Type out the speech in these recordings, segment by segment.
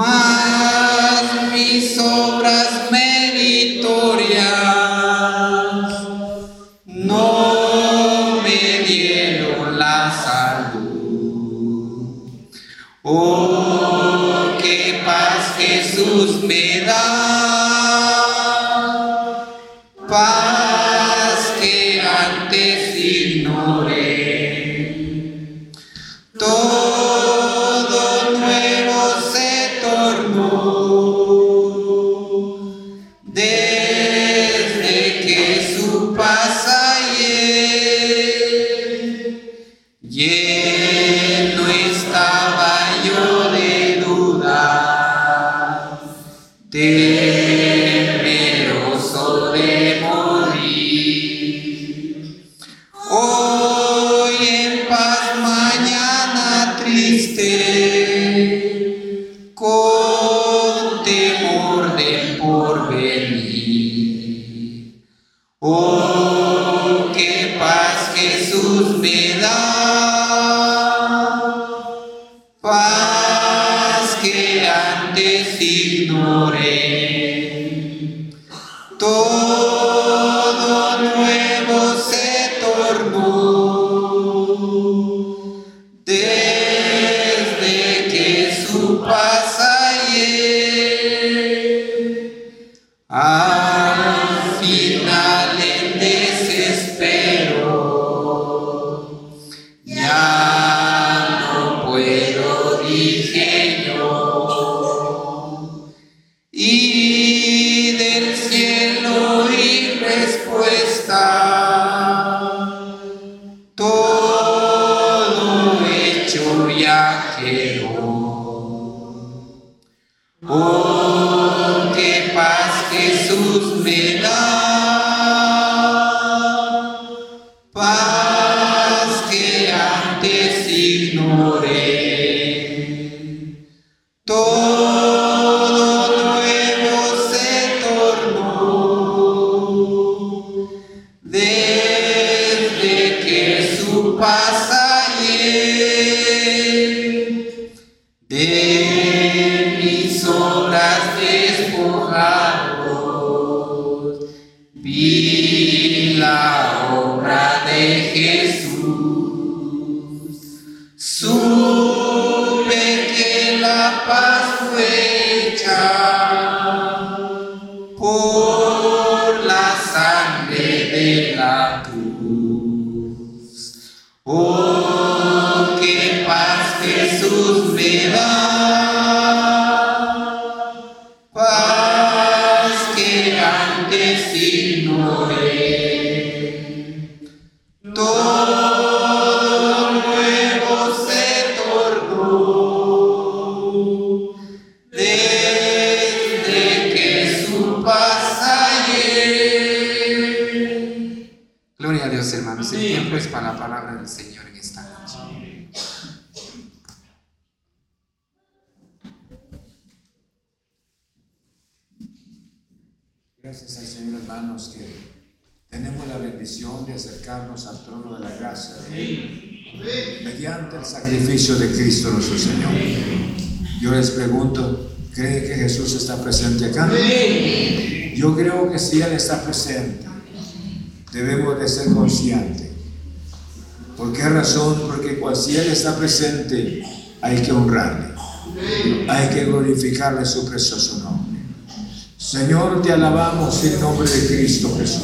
si Él está presente, si Él está presente, hay que honrarle. Hay que glorificarle su precioso nombre. Señor, te alabamos en nombre de Cristo Jesús.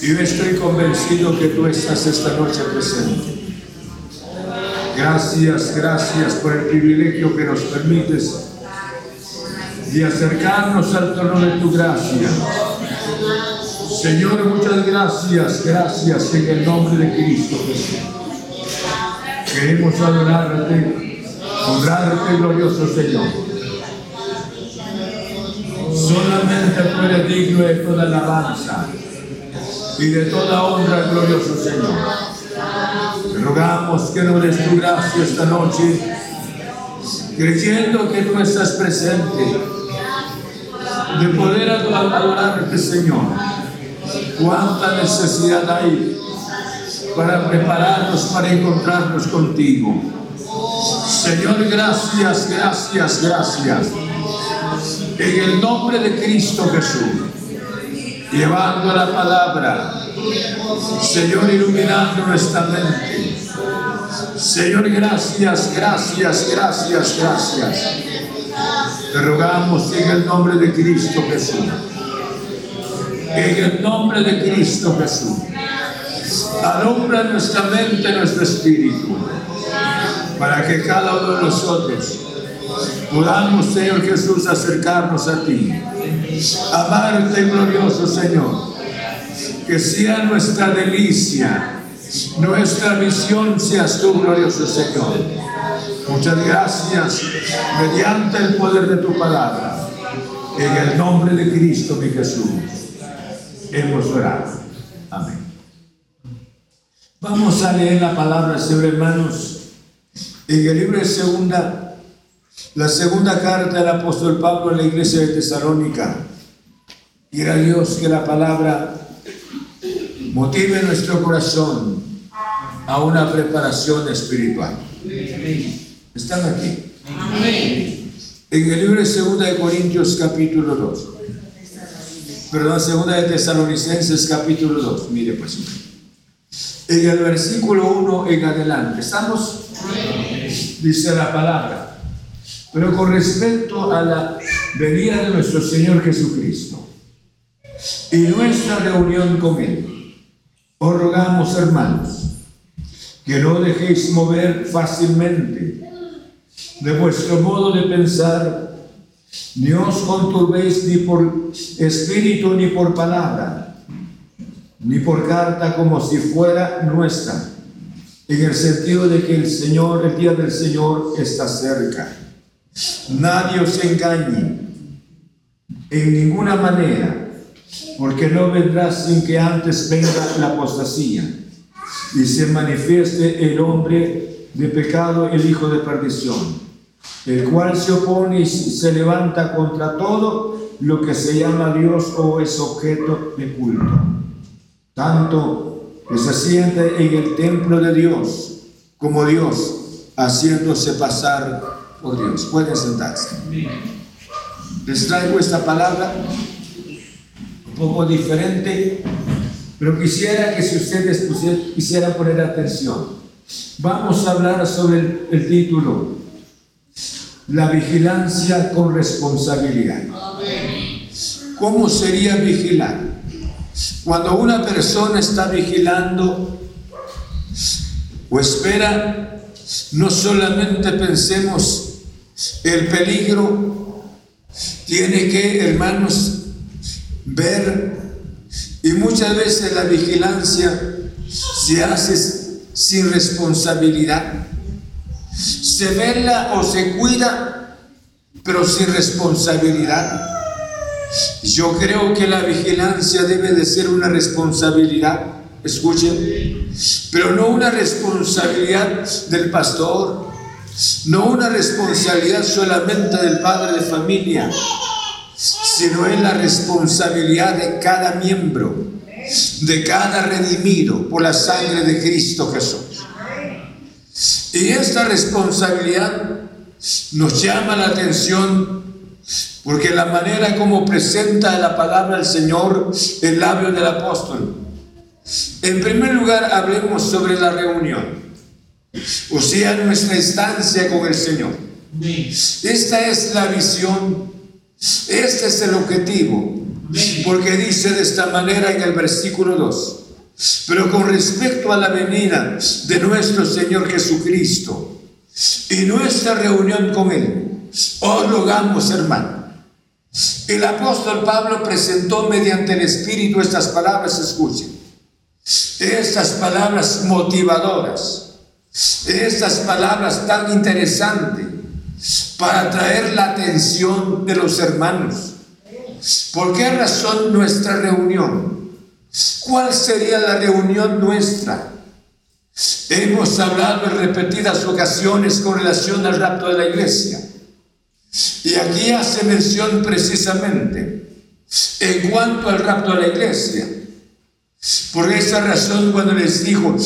Yo estoy convencido que tú estás esta noche presente. Gracias, gracias por el privilegio que nos permites de acercarnos al trono de tu gracia. Señor, muchas gracias, gracias en el nombre de Cristo Jesús. Queremos adorarte, honrarte, glorioso Señor. Solamente tú eres digno de toda alabanza y de toda honra, glorioso Señor. Te rogamos que nos des tu gracia esta noche, creyendo que tú estás presente, de poder adorarte, Señor. Cuánta necesidad hay para prepararnos para encontrarnos contigo. Señor, gracias, gracias, gracias. En el nombre de Cristo Jesús llevando la palabra, Señor, iluminando nuestra mente. Señor, gracias, gracias, gracias, gracias. Te rogamos en el nombre de Cristo Jesús. En el nombre de Cristo Jesús. Alumbra nuestra mente, nuestro espíritu, para que cada uno de nosotros podamos, Señor Jesús, acercarnos a ti amarte, glorioso Señor. Que sea nuestra delicia, nuestra visión seas tú, glorioso Señor. Muchas gracias, mediante el poder de tu palabra. En el nombre de Cristo, mi Jesús, hemos orado. Amén. Vamos a leer la palabra, Señor hermanos, en el libro de segunda, la segunda carta del apóstol Pablo a la iglesia de Tesalónica. Quiera Dios que la palabra motive nuestro corazón a una preparación espiritual. ¿Están aquí? En el libro de Segunda de Corintios capítulo 2. Perdón, Segunda de Tesalonicenses capítulo 2. Mire pues. En el versículo 1 en adelante. ¿Estamos? Dice la palabra. Pero con respecto a la venida de nuestro Señor Jesucristo y nuestra reunión con Él. Os rogamos, hermanos, que no dejéis mover fácilmente de vuestro modo de pensar, ni os conturbéis ni por espíritu ni por palabra, ni por carta como si fuera nuestra, en el sentido de que el Señor, el día del Señor está cerca. Nadie os engañe en ninguna manera porque no vendrá sin que antes venga la apostasía y se manifieste el hombre de pecado, el hijo de perdición, el cual se opone y se levanta contra todo lo que se llama Dios o es objeto de culto, tanto que se siente en el templo de Dios como Dios, haciéndose pasar por Dios. Pueden sentarse. Les traigo esta palabra poco diferente, pero quisiera que si ustedes quisieran poner atención, vamos a hablar sobre el, título, la vigilancia con responsabilidad. ¿Cómo sería vigilar? Cuando una persona está vigilando o espera, no solamente pensemos el peligro, tiene que, hermanos, ver y muchas veces la vigilancia se hace sin responsabilidad. Se vela o se cuida, pero sin responsabilidad. Yo creo que la vigilancia debe de ser una responsabilidad, escuchen, pero no una responsabilidad del pastor, no una responsabilidad solamente del padre de familia, sino es la responsabilidad de cada miembro, de cada redimido por la sangre de Cristo Jesús. Y esta responsabilidad nos llama la atención porque la manera como presenta la palabra del Señor el labio del apóstol En primer lugar, hablemos sobre la reunión, o sea, nuestra estancia con el Señor. Esta es la visión, este es el objetivo, porque dice de esta manera en el versículo 2. Pero con respecto a la venida de nuestro Señor Jesucristo y nuestra reunión con Él, os rogamos, hermano. El apóstol Pablo presentó mediante el Espíritu estas palabras, escuchen, estas palabras motivadoras, estas palabras tan interesantes para atraer la atención de los hermanos. ¿Por qué razón nuestra reunión? ¿Cuál sería la reunión nuestra? Hemos hablado en repetidas ocasiones con relación al rapto de la iglesia. Y aquí hace mención precisamente en cuanto al rapto de la iglesia. Por esa razón cuando les dijo,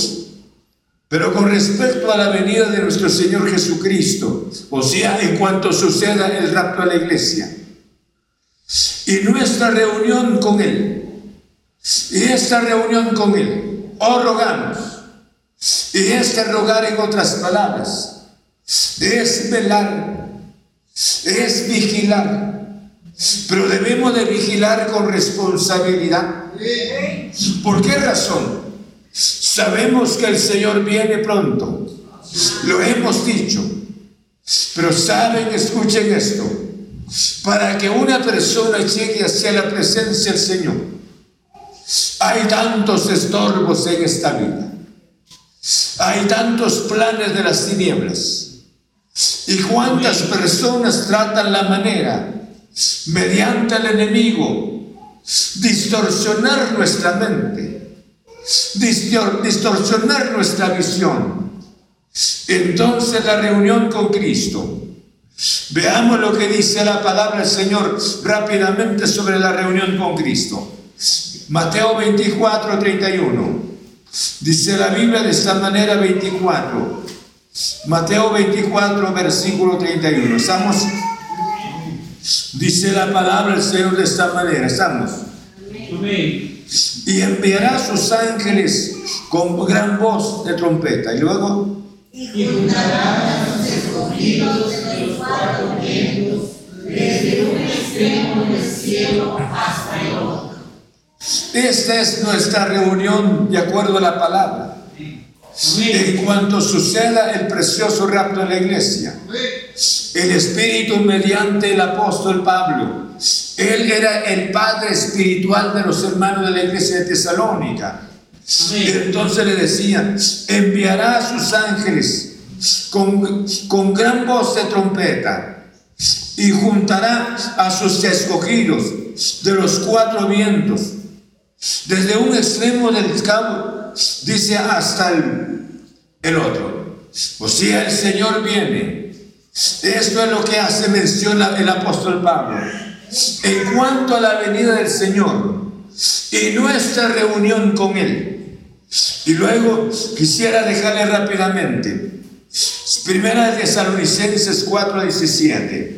pero con respecto a la venida de nuestro Señor Jesucristo, o sea, en cuanto suceda el rapto de la iglesia, y nuestra reunión con Él, y esta reunión con Él, oh rogamos, y este rogar en otras palabras, es velar, es vigilar, pero debemos de vigilar con responsabilidad. ¿Por qué razón? Sabemos que el Señor viene pronto, lo hemos dicho, pero saben, escuchen esto, para que una persona llegue hacia la presencia del Señor, hay tantos estorbos en esta vida. Hay tantos planes de las tinieblas. Y cuántas personas tratan la manera, mediante el enemigo, distorsionar nuestra mente, distorsionar nuestra visión. Entonces la reunión con Cristo. Veamos lo que dice la palabra del Señor rápidamente sobre la reunión con Cristo. Mateo 24, 31. Dice la Biblia de esta manera 24. Mateo 24, versículo 31. Estamos. Dice la palabra del Señor de esta manera. Estamos. Y enviará a sus ángeles con gran voz de trompeta. Y luego. Y juntará a sus escogidos de los cuatro vientos, desde un extremo del cielo hasta el otro. Esta es nuestra reunión de acuerdo a la palabra. En cuanto suceda el precioso rapto de la iglesia, el Espíritu mediante el apóstol Pablo, él era el padre espiritual de los hermanos de la iglesia de Tesalónica. Entonces le decía, enviará a sus ángeles con, con gran voz de trompeta y juntará a sus escogidos de los cuatro vientos desde un extremo del campo, dice, hasta el, otro. O sea, el Señor viene. Esto es lo que hace mención el apóstol Pablo. En cuanto a la venida del Señor y nuestra reunión con Él. Y luego quisiera dejarle rápidamente. Primera de Tesalonicenses 4:17.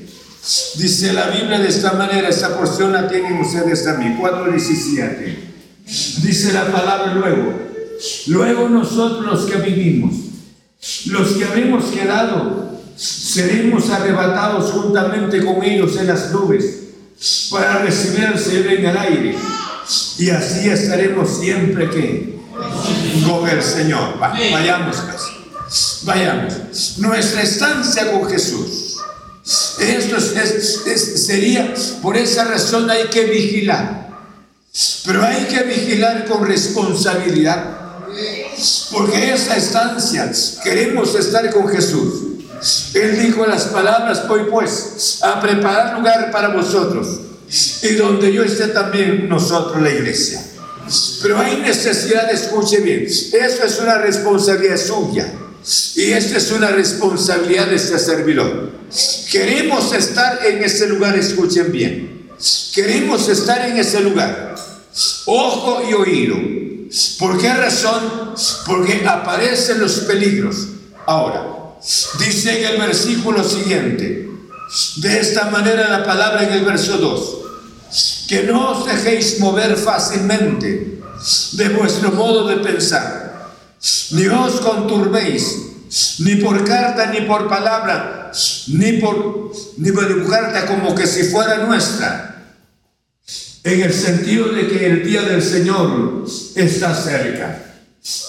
Dice la Biblia de esta manera, esta porción la tienen ustedes también, 4:17. Dice la palabra luego. Luego nosotros los que vivimos, los que habremos quedado, seremos arrebatados juntamente con ellos en las nubes para recibir al Señor en el aire. Y así estaremos siempre que con el Señor. vayamos casi. Vayamos. Nuestra estancia con Jesús. Esto sería, por esa razón hay que vigilar. Pero hay que vigilar con responsabilidad. Porque esa estancia queremos estar con Jesús. Él dijo las palabras, voy pues a preparar lugar para vosotros. Y donde yo esté también nosotros, la iglesia. Pero hay necesidad, escuche bien, eso es una responsabilidad suya. Y esta es una responsabilidad de este servidor. Queremos estar en ese lugar, escuchen bien. Queremos estar en ese lugar ojo y oído. ¿Por qué razón? Porque aparecen los peligros. Ahora, dice en el versículo siguiente, de esta manera la palabra en el verso 2, que no os dejéis mover fácilmente de vuestro modo de pensar, ni os conturbéis, ni por carta ni por palabra, ni por, ni por carta como que si fuera nuestra, en el sentido de que el día del Señor está cerca.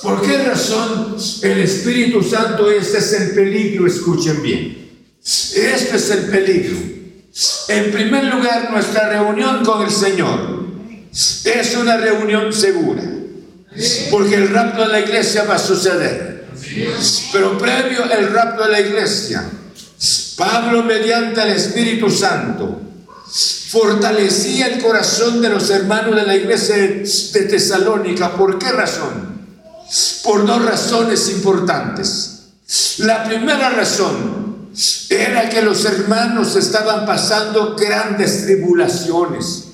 ¿Por qué razón el Espíritu Santo este es el peligro? Escuchen bien. Este es el peligro. En primer lugar, nuestra reunión con el Señor es una reunión segura. Porque el rapto de la iglesia va a suceder. Pero previo al rapto de la iglesia, Pablo mediante el Espíritu Santo fortalecía el corazón de los hermanos de la iglesia de Tesalónica. ¿Por qué razón? Por dos razones importantes. La primera razón era que los hermanos estaban pasando grandes tribulaciones.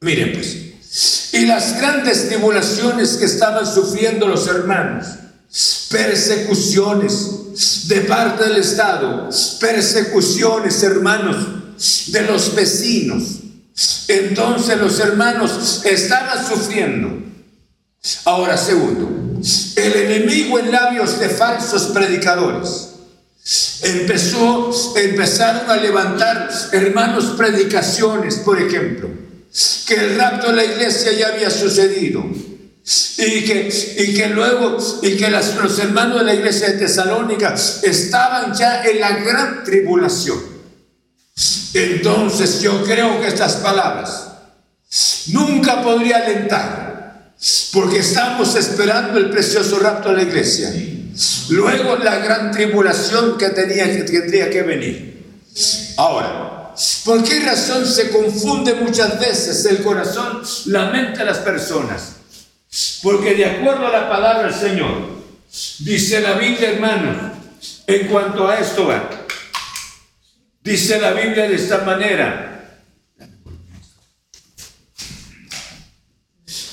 Miren pues, y las grandes tribulaciones que estaban sufriendo los hermanos, persecuciones de parte del Estado, persecuciones, hermanos, de los vecinos. Entonces los hermanos estaban sufriendo. Ahora, segundo, el enemigo en labios de falsos predicadores empezó, empezaron a levantar, hermanos, predicaciones, por ejemplo, que el rapto de la iglesia ya había sucedido. Y que, y que luego, y que los hermanos de la iglesia de Tesalónica estaban ya en la gran tribulación. Entonces yo creo que estas palabras nunca podría alentar, porque estamos esperando el precioso rapto de la iglesia. Luego la gran tribulación que, tenía, que tendría que venir. Ahora, ¿por qué razón se confunde muchas veces el corazón, la mente de las personas? Porque de acuerdo a la palabra del Señor, dice la Biblia, hermano, en cuanto a esto va. Dice la Biblia de esta manera.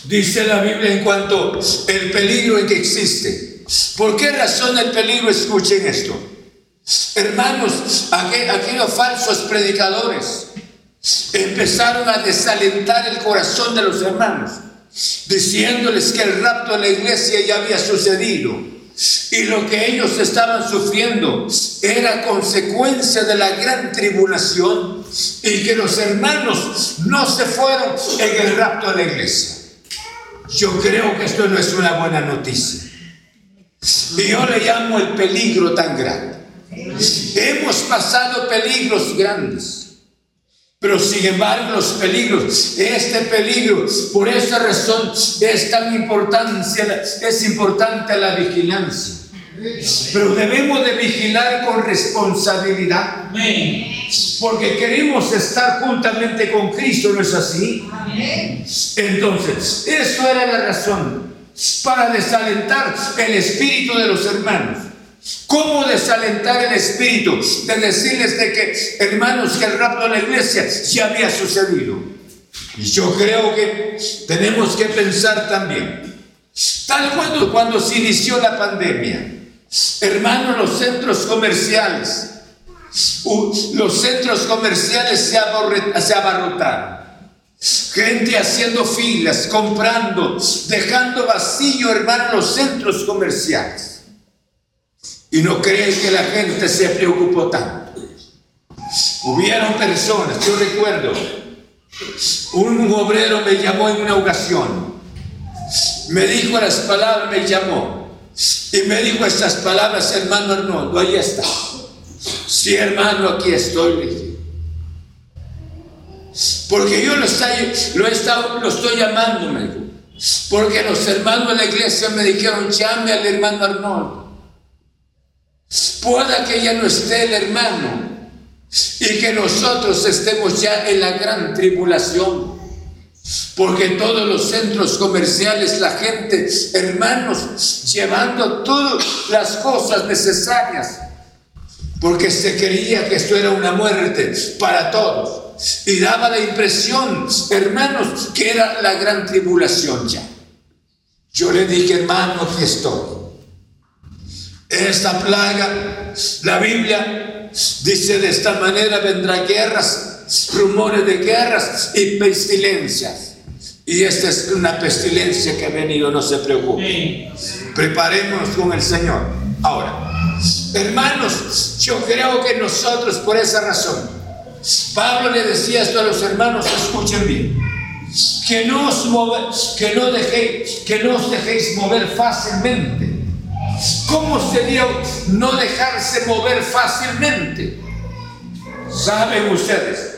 Dice la Biblia en cuanto el peligro en que existe. ¿Por qué razón el peligro? Escuchen esto. Hermanos, aquellos falsos predicadores empezaron a desalentar el corazón de los hermanos, diciéndoles que el rapto de la iglesia ya había sucedido y lo que ellos estaban sufriendo era consecuencia de la gran tribulación y que los hermanos no se fueron en el rapto de la iglesia. Yo creo que esto no es una buena noticia. Y yo le llamo el peligro tan grande. Hemos pasado peligros grandes. Pero sin embargo los peligros, este peligro, por esa razón es tan importancia, es importante la vigilancia. Pero debemos de vigilar con responsabilidad. Porque queremos estar juntamente con Cristo, ¿no es así? Entonces, eso era la razón para desalentar el espíritu de los hermanos. ¿Cómo desalentar el espíritu? De decirles de que, hermanos, que el rapto de la iglesia ya había sucedido. Y yo creo que tenemos que pensar también, tal cuando, cuando se inició la pandemia, hermanos, los centros comerciales, los centros comerciales se, se abarrotaron. Gente haciendo filas, comprando, dejando vacío, hermanos, los centros comerciales. Y no creen que la gente se preocupó tanto. Hubieron personas, yo recuerdo, un obrero me llamó en una ocasión, me dijo las palabras, me llamó, y me dijo estas palabras, hermano Arnoldo, ahí está. Sí, hermano, aquí estoy. Porque yo lo estoy, lo, llamando, me. Porque los hermanos de la iglesia me dijeron, llame al hermano Arnoldo. Pueda que ya no esté el hermano y que nosotros estemos ya en la gran tribulación. Porque todos los centros comerciales, la gente, hermanos, llevando todas las cosas necesarias. Porque se creía que esto era una muerte para todos. Y daba la impresión, hermanos, que era la gran tribulación ya. Yo le dije, hermano, aquí estoy esta plaga, la Biblia dice de esta manera vendrá guerras, rumores de guerras y pestilencias. Y esta es una pestilencia que ha venido, no se preocupe. Preparémonos con el Señor. Ahora, hermanos, yo creo que nosotros por esa razón, Pablo le decía esto a los hermanos, escuchen bien, que no os, que no dejéis, que no os dejéis mover fácilmente. ¿Cómo sería no dejarse mover fácilmente? Saben ustedes,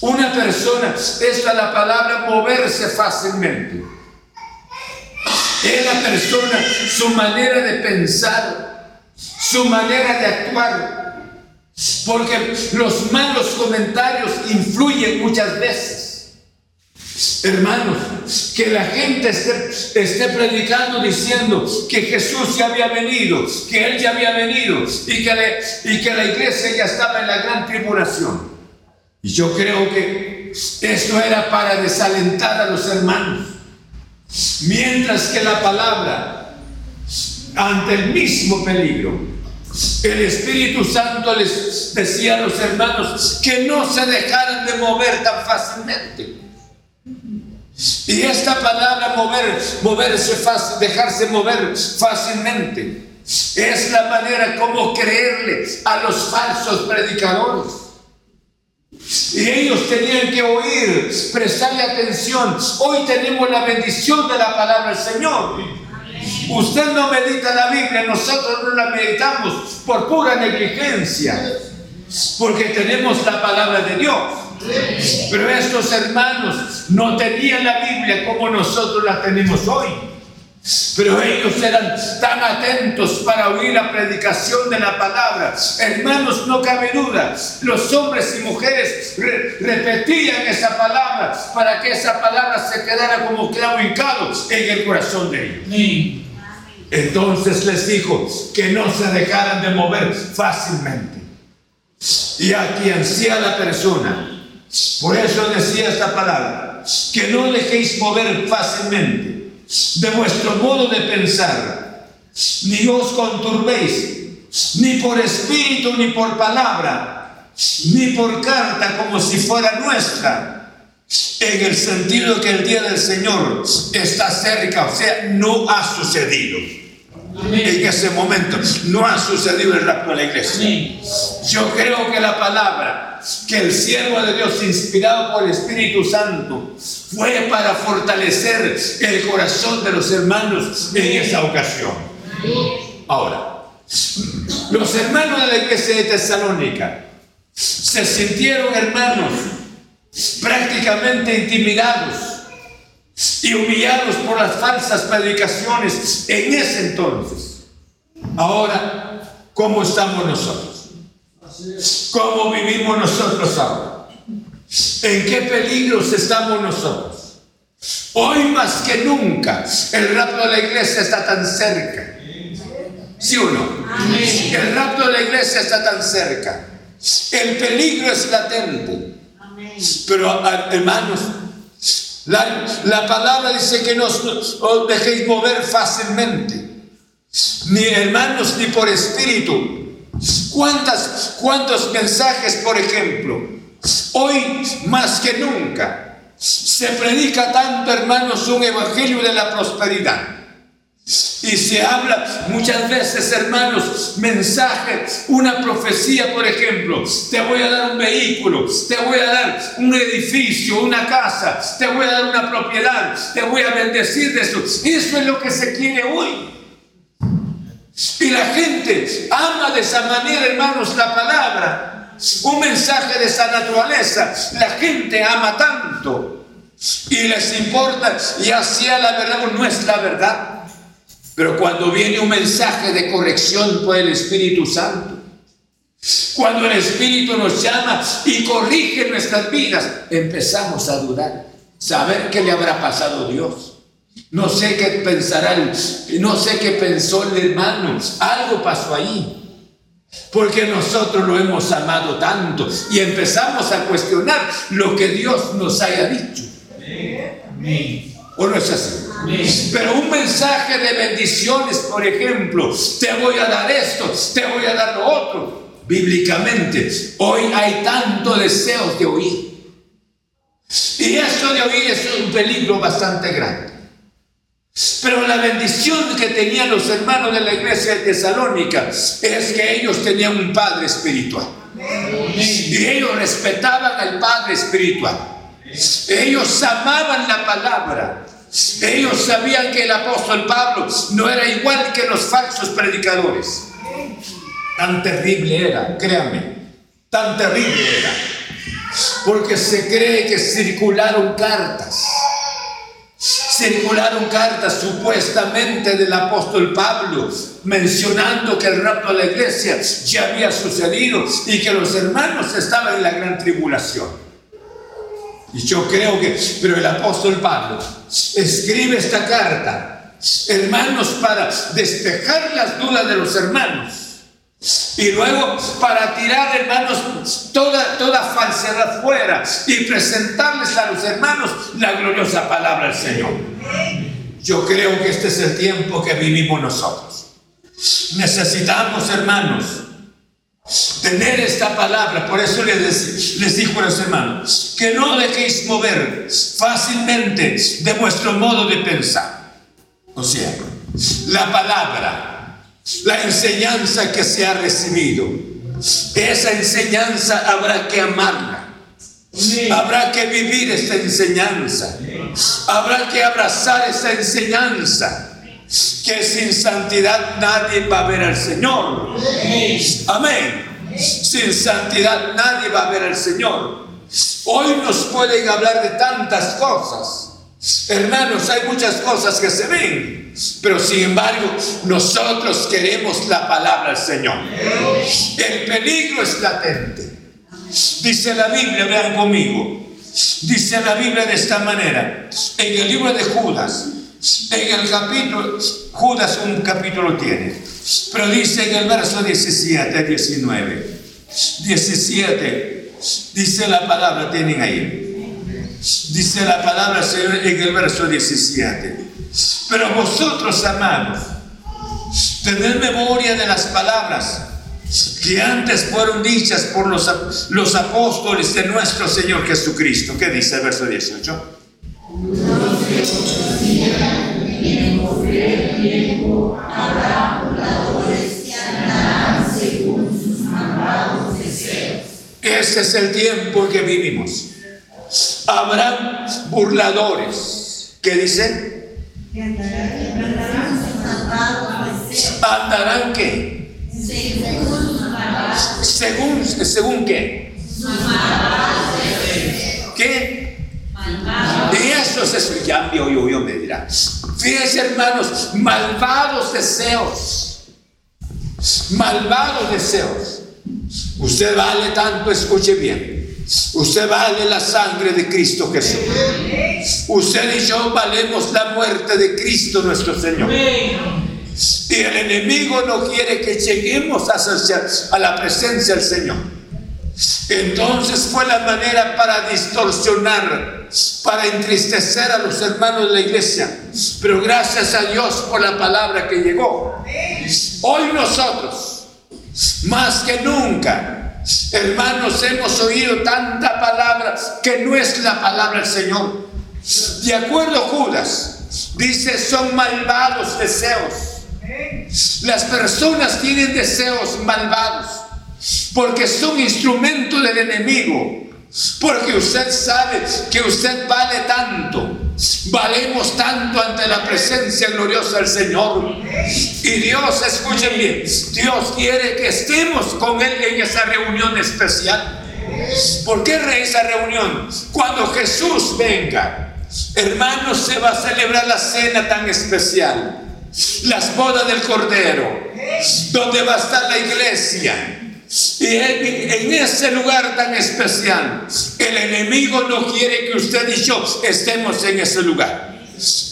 una persona, esta es la palabra moverse fácilmente. Es la persona, su manera de pensar, su manera de actuar. Porque los malos comentarios influyen muchas veces. Hermanos, que la gente esté, predicando diciendo que Jesús ya había venido, que Él ya había venido y que, y que la iglesia ya estaba en la gran tribulación. Y yo creo que esto era para desalentar a los hermanos. Mientras que la palabra, ante el mismo peligro, el Espíritu Santo les decía a los hermanos que no se dejaran de mover tan fácilmente. Y esta palabra mover, moverse fácil, dejarse mover fácilmente, es la manera como creerle a los falsos predicadores. Y ellos tenían que oír, prestarle atención. Hoy tenemos la bendición de la palabra del Señor. Usted no medita la Biblia, nosotros no la meditamos por pura negligencia, porque tenemos la palabra de Dios. Pero estos hermanos no tenían la Biblia como nosotros la tenemos hoy. Pero ellos eran tan atentos para oír la predicación de la palabra. Hermanos, no cabe duda, los hombres y mujeres repetían esa palabra para que esa palabra se quedara como clavo hincado en el corazón de ellos. Entonces les dijo que no se dejaran de mover fácilmente. Y a quien sea la persona, por eso decía esta palabra, que no dejéis mover fácilmente de vuestro modo de pensar, ni os conturbéis, ni por espíritu, ni por palabra, ni por carta como si fuera nuestra, en el sentido que el día del Señor está cerca, o sea, no ha sucedido. En ese momento no ha sucedido de la iglesia. Yo creo que la palabra que el siervo de Dios, inspirado por el Espíritu Santo, fue para fortalecer el corazón de los hermanos en esa ocasión. Ahora, los hermanos de la iglesia de Tesalónica se sintieron hermanos prácticamente intimidados y humillados por las falsas predicaciones en ese entonces. Ahora, ¿cómo estamos nosotros? ¿Cómo vivimos nosotros ahora? ¿En qué peligros estamos nosotros? Hoy más que nunca el rapto de la iglesia está tan cerca. ¿Sí o no? El rapto de la iglesia está tan cerca. El peligro es latente. Pero hermanos, la, palabra dice que no os dejéis mover fácilmente, ni hermanos ni por espíritu. ¿Cuántas, ¿Cuántos mensajes, por ejemplo? Hoy más que nunca se predica tanto, hermanos, un evangelio de la prosperidad. Y se habla muchas veces, hermanos, mensajes, una profecía, por ejemplo, te voy a dar un vehículo, te voy a dar un edificio, una casa, te voy a dar una propiedad, te voy a bendecir de eso. Eso es lo que se quiere hoy. Y la gente ama de esa manera, hermanos, la palabra. Un mensaje de esa naturaleza. La gente ama tanto. Y les importa, ya sea la verdad o no es la verdad. Pero cuando viene un mensaje de corrección por el Espíritu Santo, cuando el Espíritu nos llama y corrige nuestras vidas, empezamos a dudar, saber qué le habrá pasado a Dios. No sé qué pensará, no sé qué pensó el hermano, algo pasó ahí. Porque nosotros lo hemos amado tanto y empezamos a cuestionar lo que Dios nos haya dicho. ¿O no es así? Pero un mensaje de bendiciones, por ejemplo, te voy a dar esto, te voy a dar lo otro. Bíblicamente, hoy hay tanto deseo de oír. Y eso de oír es un peligro bastante grande. Pero la bendición que tenían los hermanos de la iglesia de Tesalónica es que ellos tenían un padre espiritual. Y ellos respetaban al padre espiritual. Ellos amaban la palabra. Ellos sabían que el apóstol Pablo no era igual que los falsos predicadores. Tan terrible era, créanme, tan terrible era. Porque se cree que circularon cartas. Circularon cartas supuestamente del apóstol Pablo mencionando que el rapto de la iglesia ya había sucedido y que los hermanos estaban en la gran tribulación. Y yo creo que, pero el apóstol Pablo escribe esta carta, hermanos, para despejar las dudas de los hermanos y luego para tirar, hermanos, toda, toda falsedad fuera y presentarles a los hermanos la gloriosa palabra del Señor. Yo creo que este es el tiempo que vivimos nosotros. Necesitamos, hermanos, tener esta palabra. Por eso les, les dijo a los hermanos, que no dejéis mover fácilmente de vuestro modo de pensar. O sea, la palabra la enseñanza que se ha recibido. Esa enseñanza habrá que amarla. Habrá que vivir esta enseñanza. Habrá que abrazar esa enseñanza. Que sin santidad nadie va a ver al Señor. Amén. Sin santidad nadie va a ver al Señor. Hoy nos pueden hablar de tantas cosas. Hermanos, hay muchas cosas que se ven, pero sin embargo nosotros queremos la palabra del Señor. El peligro es latente. Dice la Biblia, vean conmigo, dice la Biblia de esta manera, en el libro de Judas, en el capítulo, Judas un capítulo tiene, pero dice en el verso 17, 19, 17, dice la palabra, tienen ahí. Dice la palabra en el verso 17. Pero vosotros, amados, tened memoria de las palabras que antes fueron dichas por los, los apóstoles de nuestro Señor Jesucristo. ¿Qué dice el verso 18? Este es el tiempo en que vivimos. Habrá burladores. ¿Qué dice? Andarán qué? Según, según qué? ¿Qué? Y eso es ya yo, yo me dirá. Fíjense hermanos, malvados deseos. Malvados deseos. Usted vale tanto, escuche bien. Usted vale la sangre de Cristo Jesús. Usted y yo valemos la muerte de Cristo nuestro Señor. Y el enemigo no quiere que lleguemos a la presencia del Señor. Entonces fue la manera para distorsionar, para entristecer a los hermanos de la iglesia. Pero gracias a Dios por la palabra que llegó. Hoy nosotros, más que nunca, Hermanos, hemos oído tanta palabra que no es la palabra del Señor. De acuerdo Judas, dice, son malvados deseos. Las personas tienen deseos malvados porque son instrumento del enemigo. Porque usted sabe que usted vale tanto. Valemos tanto ante la presencia gloriosa del Señor. Y Dios, escuchen bien, Dios quiere que estemos con Él en esa reunión especial. ¿Por qué esa reunión? Cuando Jesús venga, hermanos, se va a celebrar la cena tan especial. Las bodas del Cordero, donde va a estar la iglesia y en, ese lugar tan especial, el enemigo no quiere que usted y yo estemos en ese lugar.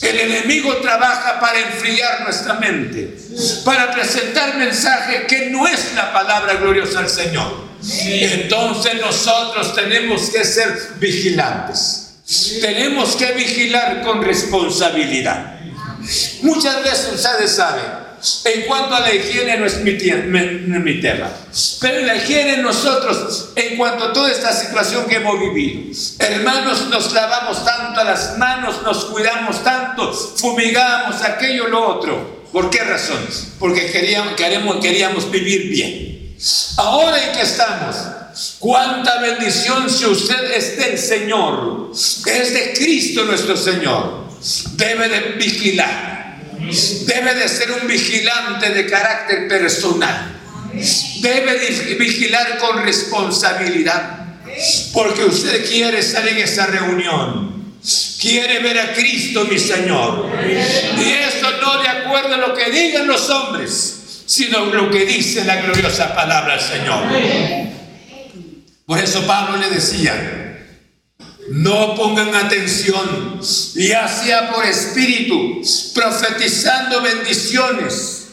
El enemigo trabaja para enfriar nuestra mente, para presentar mensaje que no es la palabra gloriosa del Señor. Entonces nosotros tenemos que ser vigilantes. Tenemos que vigilar con responsabilidad. Muchas veces ustedes saben, en cuanto a la higiene no es mi, mi tema, pero la higiene en nosotros en cuanto a toda esta situación que hemos vivido. Hermanos, nos lavamos tanto las manos, nos cuidamos tanto, fumigamos aquello, lo otro. ¿Por qué razón? Porque queríamos, queremos, queríamos vivir bien. Ahora en que estamos, cuánta bendición si usted es del Señor, es de Cristo nuestro Señor. Debe de vigilar Debe de ser un vigilante de carácter personal. Debe de vigilar con responsabilidad. Porque usted quiere estar en esa reunión. Quiere ver a Cristo, mi Señor. Y eso no de acuerdo a lo que digan los hombres, sino lo que dice la gloriosa palabra del Señor. Por eso Pablo le decía, no pongan atención, ya sea por espíritu, profetizando bendiciones,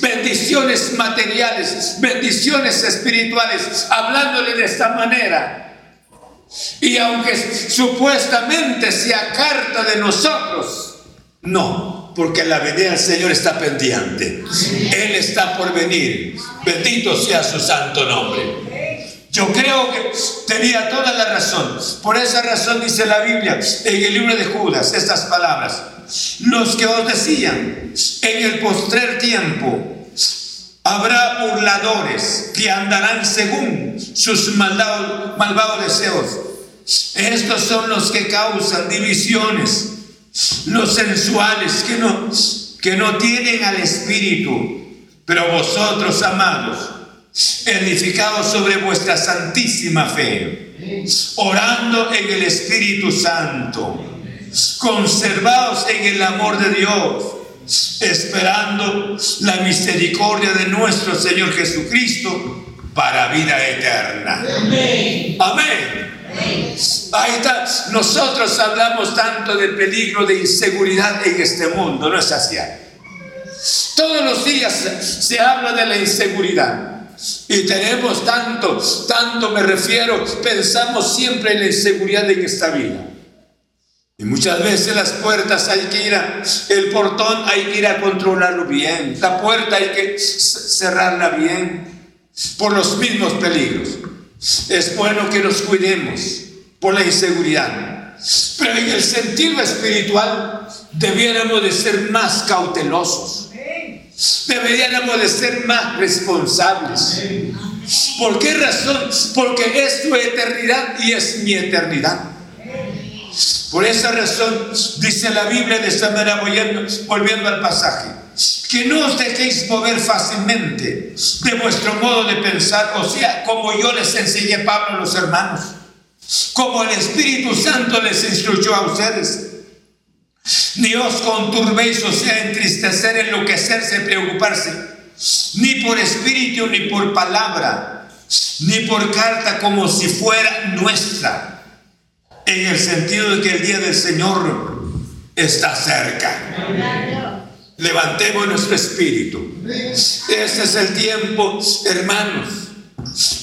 bendiciones materiales, bendiciones espirituales, hablándole de esta manera. Y aunque supuestamente sea carta de nosotros, no, porque la venida del Señor está pendiente. Él está por venir. Bendito sea su santo nombre. Yo creo que tenía toda la razón. Por esa razón dice la Biblia en el libro de Judas estas palabras. Los que os decían, en el postrer tiempo habrá burladores que andarán según sus malvados, deseos. Estos son los que causan divisiones, los sensuales que no, que no tienen al Espíritu. Pero vosotros, amados, edificados sobre vuestra santísima fe, orando en el Espíritu Santo, conservados en el amor de Dios, esperando la misericordia de nuestro Señor Jesucristo para vida eterna. Amén. Ahí está. Nosotros hablamos tanto del peligro de inseguridad en este mundo, ¿no es así? Todos los días se habla de la inseguridad. Y tenemos tanto, tanto me refiero, pensamos siempre en la inseguridad en esta vida. Y muchas veces las puertas hay que ir a, el portón hay que ir a controlarlo bien, la puerta hay que cerrarla bien, por los mismos peligros. Es bueno que nos cuidemos por la inseguridad. Pero en el sentido espiritual debiéramos de ser más cautelosos Deberíamos de ser más responsables. ¿Por qué razón? Porque es tu eternidad y es mi eternidad. Por esa razón dice la Biblia de esta manera, volviendo al pasaje, que no os dejéis mover fácilmente de vuestro modo de pensar, o sea, como yo les enseñé Pablo a los hermanos, como el Espíritu Santo les instruyó a ustedes ni os conturbéis, o sea, entristecer, enloquecerse, preocuparse, ni por espíritu, ni por palabra, ni por carta como si fuera nuestra, en el sentido de que el día del Señor está cerca. Levantemos nuestro espíritu. Este es el tiempo, hermanos.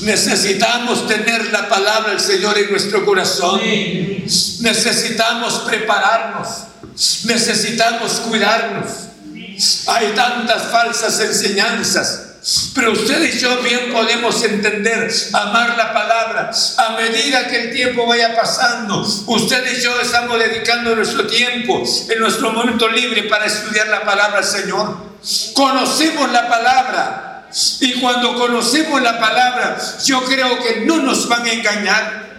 Necesitamos tener la palabra del Señor en nuestro corazón. Necesitamos prepararnos. Necesitamos cuidarnos. Hay tantas falsas enseñanzas. Pero usted y yo bien podemos entender, amar la palabra. A medida que el tiempo vaya pasando, usted y yo estamos dedicando nuestro tiempo, en nuestro momento libre para estudiar la palabra del Señor. Conocemos la palabra. Y cuando conocemos la palabra, yo creo que no nos van a engañar.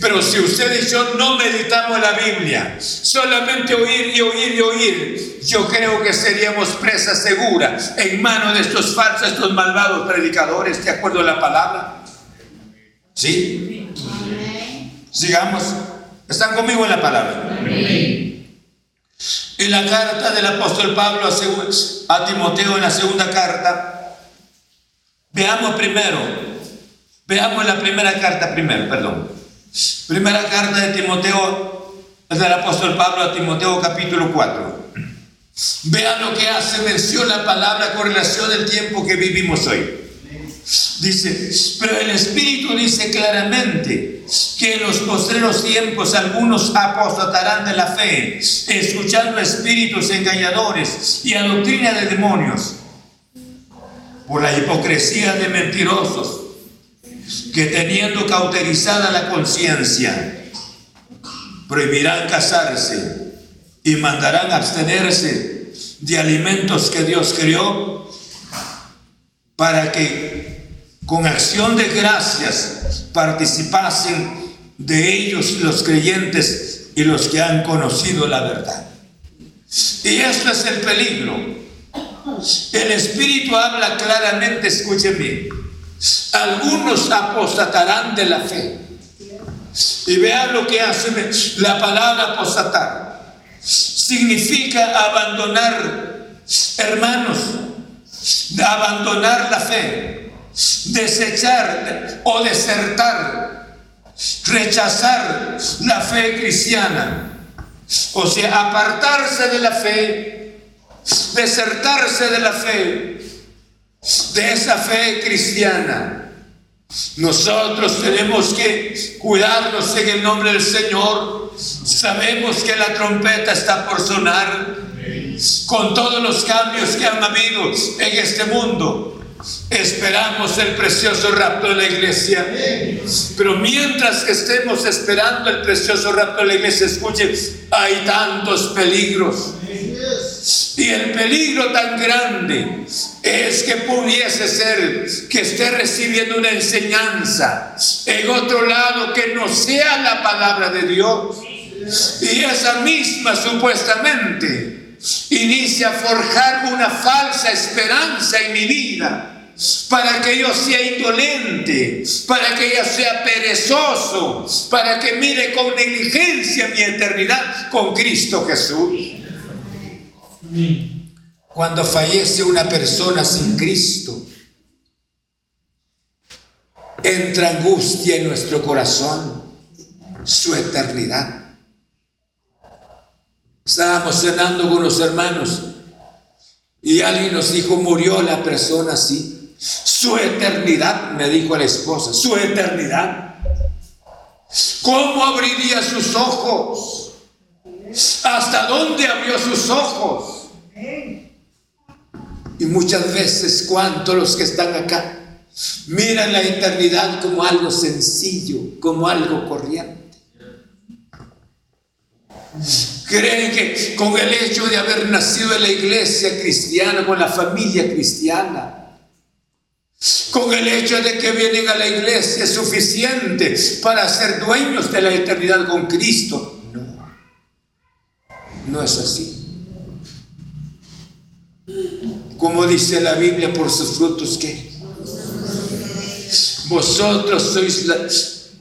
Pero si usted y yo no meditamos la Biblia, solamente oír y oír y oír, yo creo que seríamos presa segura en manos de estos falsos, estos malvados predicadores, de acuerdo a la palabra. ¿Sí? Sigamos. ¿Están conmigo en la palabra? En la carta del apóstol Pablo a Timoteo, en la segunda carta, veamos primero, veamos la primera carta primero, perdón. Primera carta de Timoteo, del apóstol Pablo a Timoteo capítulo 4. Vean lo que hace mención la palabra con relación al tiempo que vivimos hoy. Dice, pero el Espíritu dice claramente que en los postreros tiempos algunos apostatarán de la fe, escuchando espíritus engañadores y a doctrina de demonios, por la hipocresía de mentirosos que teniendo cauterizada la conciencia, prohibirán casarse y mandarán abstenerse de alimentos que Dios creó para que con acción de gracias participasen de ellos los creyentes y los que han conocido la verdad. Y esto es el peligro. El Espíritu habla claramente, escúcheme, algunos apostatarán de la fe. Y vean lo que hace la palabra apostatar. Significa abandonar, hermanos, abandonar la fe, desechar o desertar, rechazar la fe cristiana. O sea, apartarse de la fe, desertarse de la fe, de esa fe cristiana. Nosotros tenemos que cuidarnos en el nombre del Señor. Sabemos que la trompeta está por sonar con todos los cambios que han habido en este mundo. Esperamos el precioso rapto de la iglesia. Pero mientras que estemos esperando el precioso rapto de la iglesia, escuchen, hay tantos peligros. Y el peligro tan grande es que pudiese ser que esté recibiendo una enseñanza en otro lado que no sea la palabra de Dios. Y esa misma supuestamente inicia a forjar una falsa esperanza en mi vida para que yo sea indolente, para que yo sea perezoso, para que mire con negligencia mi eternidad con Cristo Jesús. Cuando fallece una persona sin Cristo, entra angustia en nuestro corazón, su eternidad. Estábamos cenando con los hermanos y alguien nos dijo, murió la persona así. Su eternidad, me dijo la esposa, su eternidad. ¿Cómo abriría sus ojos? ¿Hasta dónde abrió sus ojos? Y muchas veces, cuanto los que están acá miran la eternidad como algo sencillo, como algo corriente. Creen que con el hecho de haber nacido en la iglesia cristiana, con la familia cristiana, con el hecho de que vienen a la iglesia es suficiente para ser dueños de la eternidad con Cristo. No, no es así. Como dice la Biblia, por sus frutos que vosotros sois la,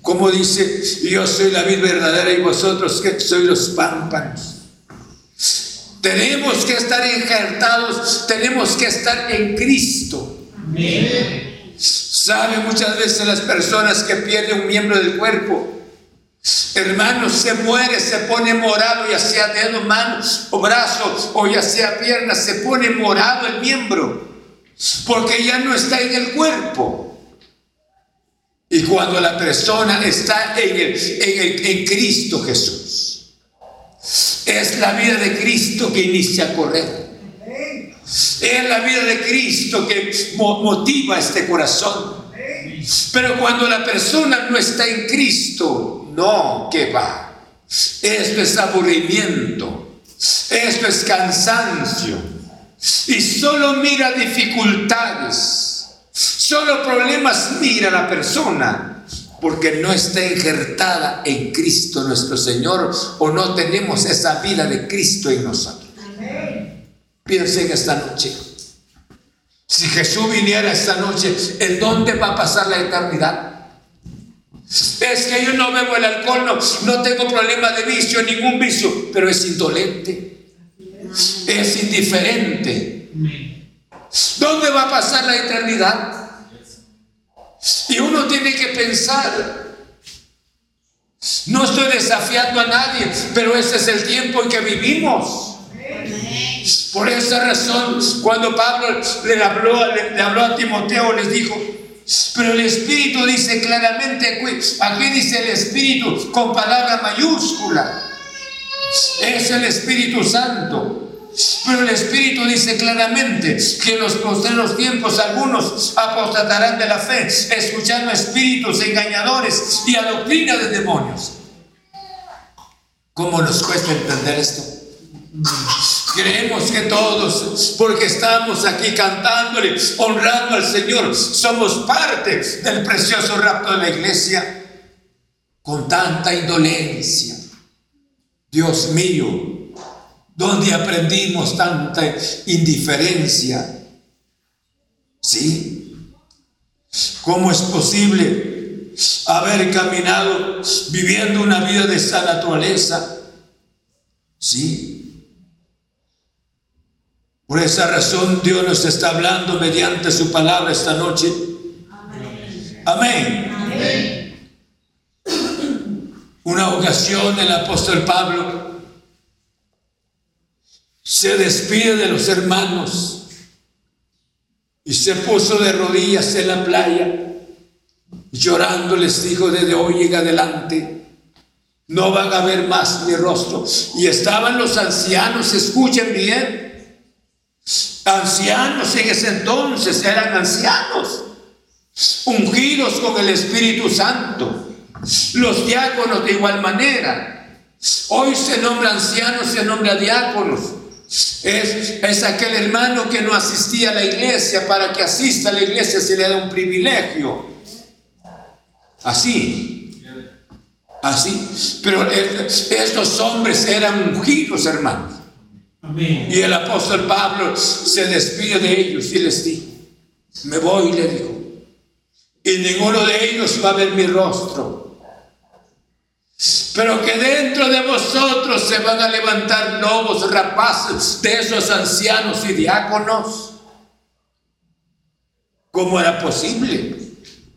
como dice, yo soy la vida verdadera y vosotros que sois los pámpanos. Tenemos que estar injertados, tenemos que estar en Cristo. Sabe muchas veces las personas que pierden un miembro del cuerpo, Hermanos, se muere, se pone morado, ya sea dedo, mano o brazo, o ya sea pierna, se pone morado el miembro, porque ya no está en el cuerpo. Y cuando la persona está en, el, en, Cristo Jesús, es la vida de Cristo que inicia a correr. Es la vida de Cristo que motiva este corazón. Pero cuando la persona no está en Cristo, no, que va. Esto es aburrimiento. Esto es cansancio. Y solo mira dificultades. Solo problemas mira la persona. Porque no está injertada en Cristo nuestro Señor o no tenemos esa vida de Cristo en nosotros. Piensen esta noche. Si Jesús viniera esta noche, ¿en dónde va a pasar la eternidad? Es que yo no bebo el alcohol, no, tengo problema de vicio, ningún vicio, pero es indolente, es indiferente. ¿Dónde va a pasar la eternidad? Y uno tiene que pensar, no estoy desafiando a nadie, pero ese es el tiempo en que vivimos. Por esa razón, cuando Pablo le habló, le habló a Timoteo, les dijo, pero el Espíritu dice claramente, aquí dice el Espíritu con palabra mayúscula. Es el Espíritu Santo. Pero el Espíritu dice claramente que en los próximos tiempos algunos apostatarán de la fe, escuchando espíritus engañadores y a doctrina de demonios. ¿Cómo nos cuesta entender esto? Creemos que todos, porque estamos aquí cantándole, honrando al Señor, somos parte del precioso rapto de la iglesia con tanta indolencia. Dios mío, donde aprendimos tanta indiferencia? ¿Sí? ¿Cómo es posible haber caminado viviendo una vida de esa naturaleza? Sí. Por esa razón Dios nos está hablando mediante su palabra esta noche. Amén. Una ocasión el apóstol Pablo se despide de los hermanos y se puso de rodillas en la playa. Llorando les dijo, desde hoy en adelante, no van a ver más mi rostro. Y estaban los ancianos, escuchen bien, ancianos en ese entonces, eran ancianos, ungidos con el Espíritu Santo. Los diáconos de igual manera. Hoy se nombra ancianos, se nombra diáconos. Es, es, aquel hermano que no asistía a la iglesia, para que asista a la iglesia se le da un privilegio. Así. Así. Pero estos hombres eran ungidos, hermanos. Y el apóstol Pablo se despide de ellos y les dijo, me voy, le dijo, y ninguno de ellos va a ver mi rostro. Pero que dentro de vosotros se van a levantar lobos rapaces de esos ancianos y diáconos. ¿Cómo era posible?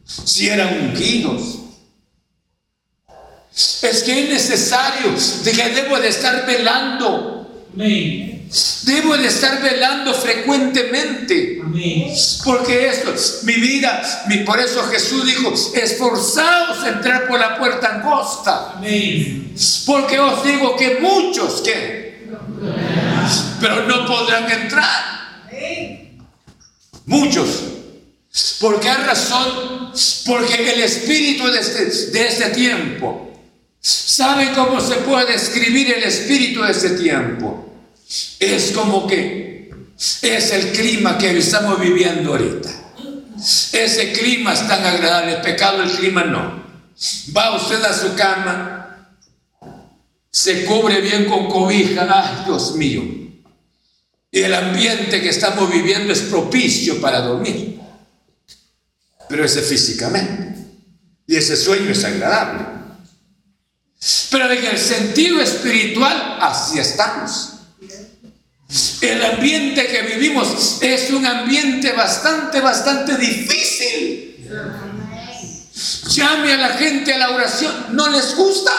Si eran ungidos. Es que es necesario que debo de estar velando Debo de estar velando frecuentemente. Porque esto, mi vida, por eso Jesús dijo, esforzados a entrar por la puerta angosta. Porque os digo que muchos que, pero no podrán entrar. Muchos. ¿Por qué razón? Porque el espíritu de este, de este tiempo ¿Sabe cómo se puede describir el espíritu de ese tiempo? Es como que es el clima que estamos viviendo ahorita. Ese clima es tan agradable, pecado el clima no. Va usted a su cama, se cubre bien con cobija, ay Dios mío. Y el ambiente que estamos viviendo es propicio para dormir. Pero ese físicamente. Y ese sueño es agradable. Pero en el sentido espiritual, así estamos. El ambiente que vivimos es un ambiente bastante, bastante difícil. Llame a la gente a la oración, no les gusta.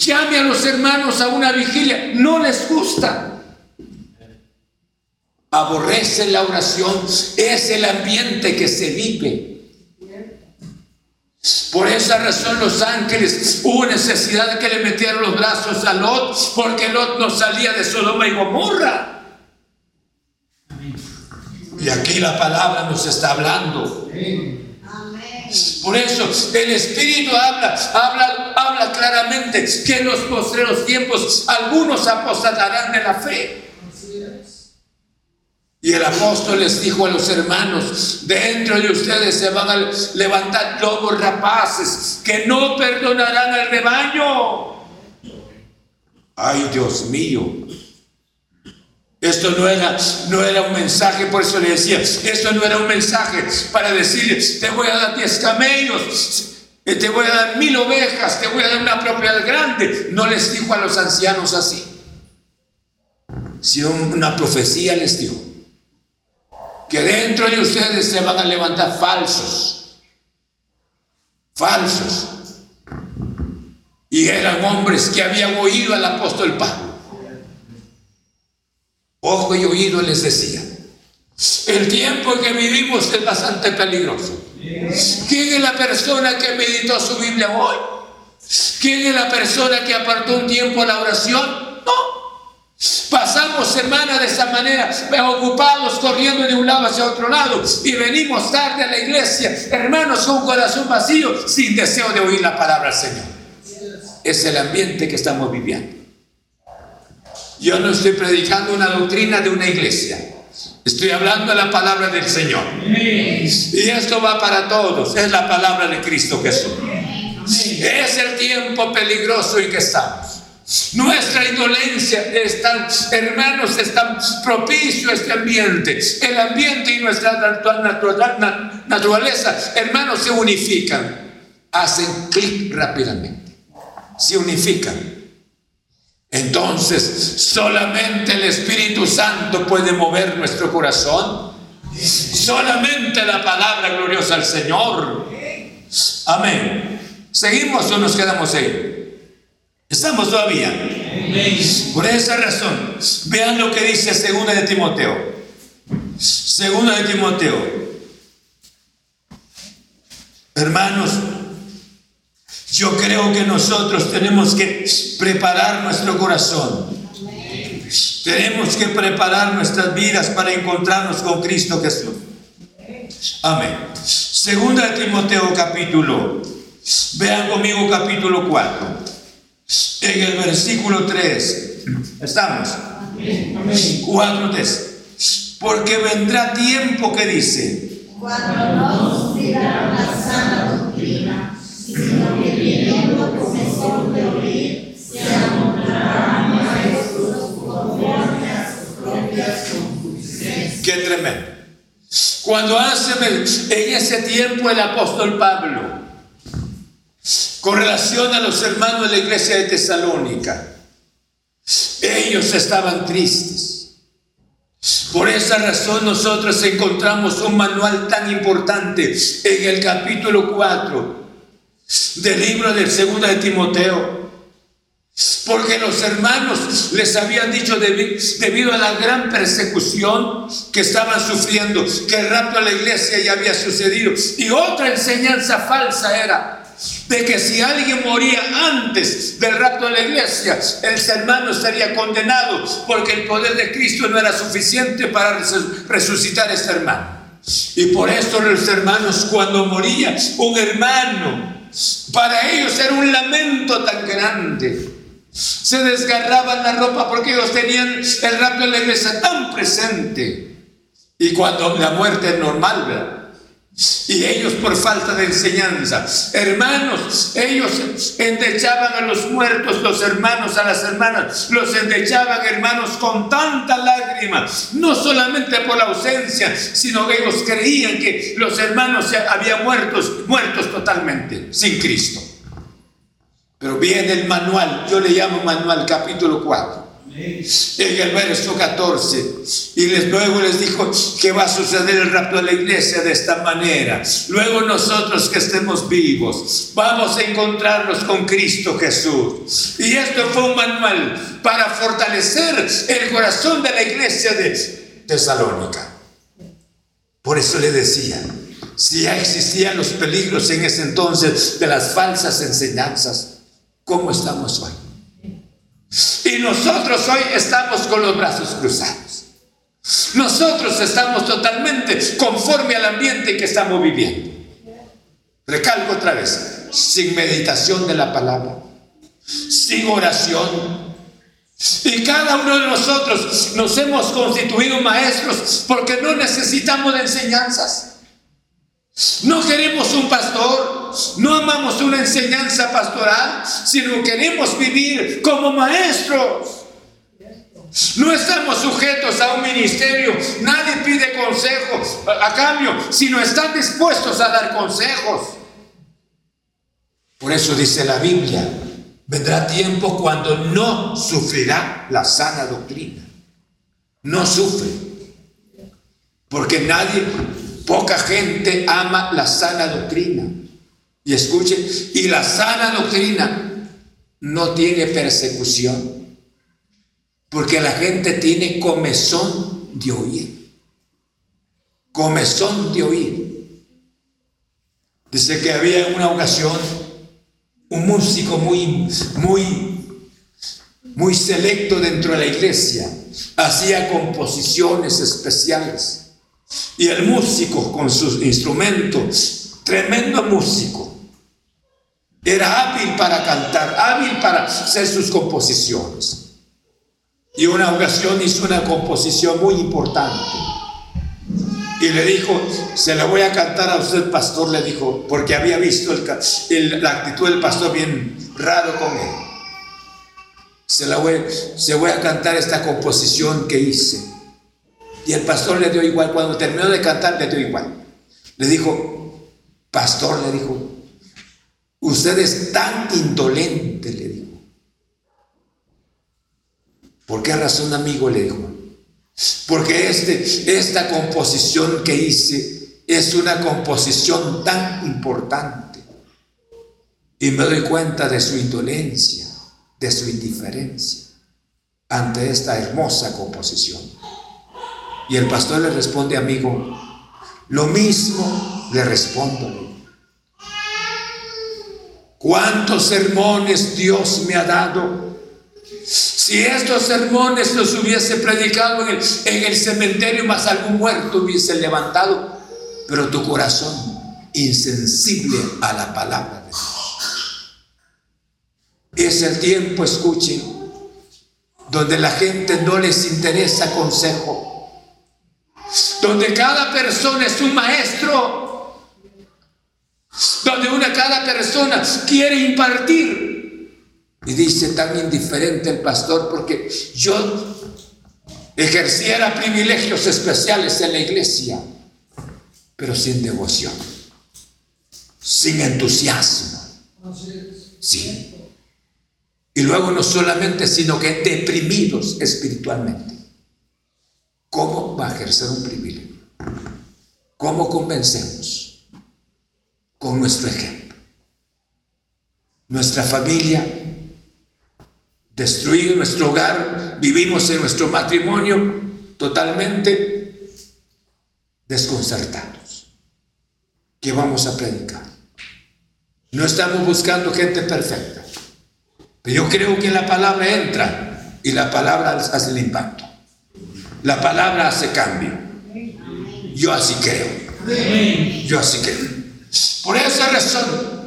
Llame a los hermanos a una vigilia, no les gusta. Aborrece la oración, es el ambiente que se vive. Por esa razón los ángeles hubo necesidad de que le metieran los brazos a Lot, porque Lot no salía de Sodoma y Gomorra. Y aquí la palabra nos está hablando. Por eso el Espíritu habla, habla, habla claramente que en los postreros tiempos algunos apostatarán de la fe. Y el apóstol les dijo a los hermanos, dentro de ustedes se van a levantar lobos rapaces que no perdonarán al rebaño. Ay, Dios mío. Esto no era, no era un mensaje, por eso le decía, esto no era un mensaje para decirles, te voy a dar diez camellos, te voy a dar mil ovejas, te voy a dar una propiedad grande. No les dijo a los ancianos así, sino una profecía les dijo que dentro de ustedes se van a levantar falsos, falsos. Y eran hombres que habían oído al apóstol Pablo. Ojo y oído les decía. El tiempo que vivimos es bastante peligroso. ¿Quién es la persona que meditó su Biblia hoy? ¿Quién es la persona que apartó un tiempo la oración? No. Pasamos semana de esa manera, ocupados, corriendo de un lado hacia otro lado, y venimos tarde a la iglesia, hermanos, con corazón vacío, sin deseo de oír la palabra del Señor. Es el ambiente que estamos viviendo. Yo no estoy predicando una doctrina de una iglesia. Estoy hablando de la palabra del Señor. Y esto va para todos. Es la palabra de Cristo Jesús. Es el tiempo peligroso en que estamos. Nuestra indolencia está, hermanos, está propicio a este ambiente. El ambiente y nuestra naturaleza, hermanos, se unifican. Hacen clic rápidamente. Se unifican. Entonces, solamente el Espíritu Santo puede mover nuestro corazón. Solamente la palabra gloriosa al Señor. Amén. ¿Seguimos o nos quedamos ahí? Estamos todavía. Por esa razón, vean lo que dice Segunda de Timoteo. Segunda de Timoteo. Hermanos, yo creo que nosotros tenemos que preparar nuestro corazón. Tenemos que preparar nuestras vidas para encontrarnos con Cristo Jesús. Amén. Segunda de Timoteo capítulo. Vean conmigo capítulo 4. En el versículo 3. ¿Estamos? 4, 3. Porque vendrá tiempo que dice. Cuando no la sana doctrina sino que viniendo comezón de oír, se amontonarán maestros conforme a sus propias concupiscencias. Qué tremendo. Cuando hace en ese tiempo el apóstol Pablo, con relación a los hermanos de la iglesia de Tesalónica, ellos estaban tristes. Por esa razón nosotros encontramos un manual tan importante en el capítulo 4 del libro del segundo de Timoteo. Porque los hermanos les habían dicho debido a la gran persecución que estaban sufriendo, que el rapto a la iglesia ya había sucedido. Y otra enseñanza falsa era de que si alguien moría antes del rapto a la iglesia, el hermano estaría condenado porque el poder de Cristo no era suficiente para resucitar a este hermano. Y por eso los hermanos cuando moría un hermano para ellos era un lamento tan grande. Se desgarraban la ropa porque ellos tenían el rapto de la iglesia tan presente. Y cuando la muerte es normal, ¿verdad? Y ellos por falta de enseñanza, hermanos, ellos endechaban a los muertos, los hermanos a las hermanas, los endechaban hermanos con tanta lágrima, no solamente por la ausencia, sino que ellos creían que los hermanos habían muertos, muertos totalmente, sin Cristo. Pero viene el manual, yo le llamo manual capítulo 4 en el verso 14. Y les, luego les dijo que va a suceder el rapto de la iglesia de esta manera. Luego nosotros que estemos vivos, vamos a encontrarnos con Cristo Jesús. Y esto fue un manual para fortalecer el corazón de la iglesia de Tesalónica. Por eso le decía, si ya existían los peligros en ese entonces de las falsas enseñanzas, ¿cómo estamos hoy? Y nosotros hoy estamos con los brazos cruzados. Nosotros estamos totalmente conforme al ambiente que estamos viviendo. Recalco otra vez, sin meditación de la palabra, sin oración. Y cada uno de nosotros nos hemos constituido maestros porque no necesitamos enseñanzas. No queremos un pastor, no amamos una enseñanza pastoral, sino queremos vivir como maestros. No estamos sujetos a un ministerio, nadie pide consejos a cambio, sino están dispuestos a dar consejos. Por eso dice la Biblia, vendrá tiempo cuando no sufrirá la sana doctrina. No sufre. Porque nadie Poca gente ama la sana doctrina. Y escuche, y la sana doctrina no tiene persecución, porque la gente tiene comezón de oír. Comezón de oír. Dice que había en una ocasión un músico muy, muy muy selecto dentro de la iglesia, hacía composiciones especiales. Y el músico con sus instrumentos, tremendo músico, era hábil para cantar, hábil para hacer sus composiciones. Y una ocasión hizo una composición muy importante. Y le dijo, se la voy a cantar a usted, pastor, le dijo, porque había visto la actitud del pastor bien raro con él. Se la voy a cantar esta composición que hice. Y el pastor le dio igual, cuando terminó de cantar, le dio igual. Le dijo, pastor, le dijo, usted es tan indolente, le dijo. ¿Por qué razón, amigo? Le dijo. Porque este, esta composición que hice es una composición tan importante. Y me doy cuenta de su indolencia, de su indiferencia ante esta hermosa composición. Y el pastor le responde, amigo, lo mismo le respondo. ¿Cuántos sermones Dios me ha dado? Si estos sermones los hubiese predicado en el, cementerio, más algún muerto hubiese levantado, pero tu corazón insensible a la palabra de Dios. Es el tiempo, escuchen, donde la gente no les interesa consejo, donde cada persona es un maestro, donde una cada persona quiere impartir y dice tan indiferente el pastor porque yo ejerciera privilegios especiales en la iglesia, pero sin devoción, sin entusiasmo. Sí. Y luego no solamente, sino que deprimidos espiritualmente. ¿Cómo va a ejercer un privilegio? ¿Cómo convencemos? Con nuestro ejemplo. Nuestra familia destruido nuestro hogar, vivimos en nuestro matrimonio totalmente desconcertados. ¿Qué vamos a predicar? No estamos buscando gente perfecta, pero yo creo que la palabra entra y la palabra hace el impacto. La palabra hace cambio. Yo así creo. Yo así creo. Por esa razón,